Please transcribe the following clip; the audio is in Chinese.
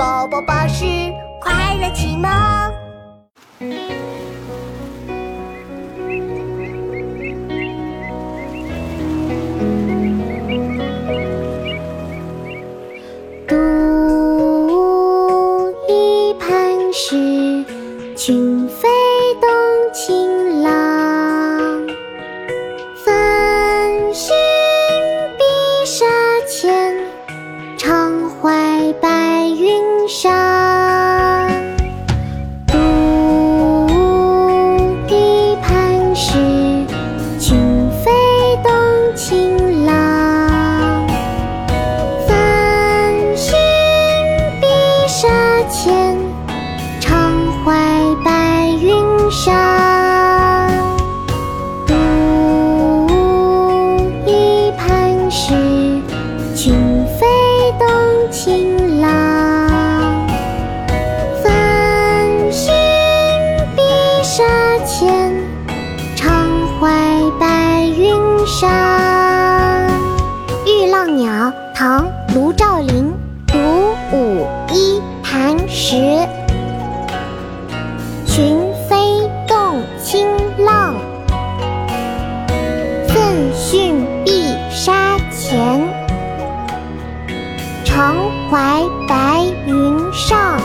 宝宝巴士快乐启蒙。独一磐石，群飞上。独一磐石，群飞动情浪。繁星碧沙前，常怀白云上。独一磐石，群飞动情唐·卢照邻，独舞一盘石，群飞动清浪。奋迅碧沙前，常怀白云上。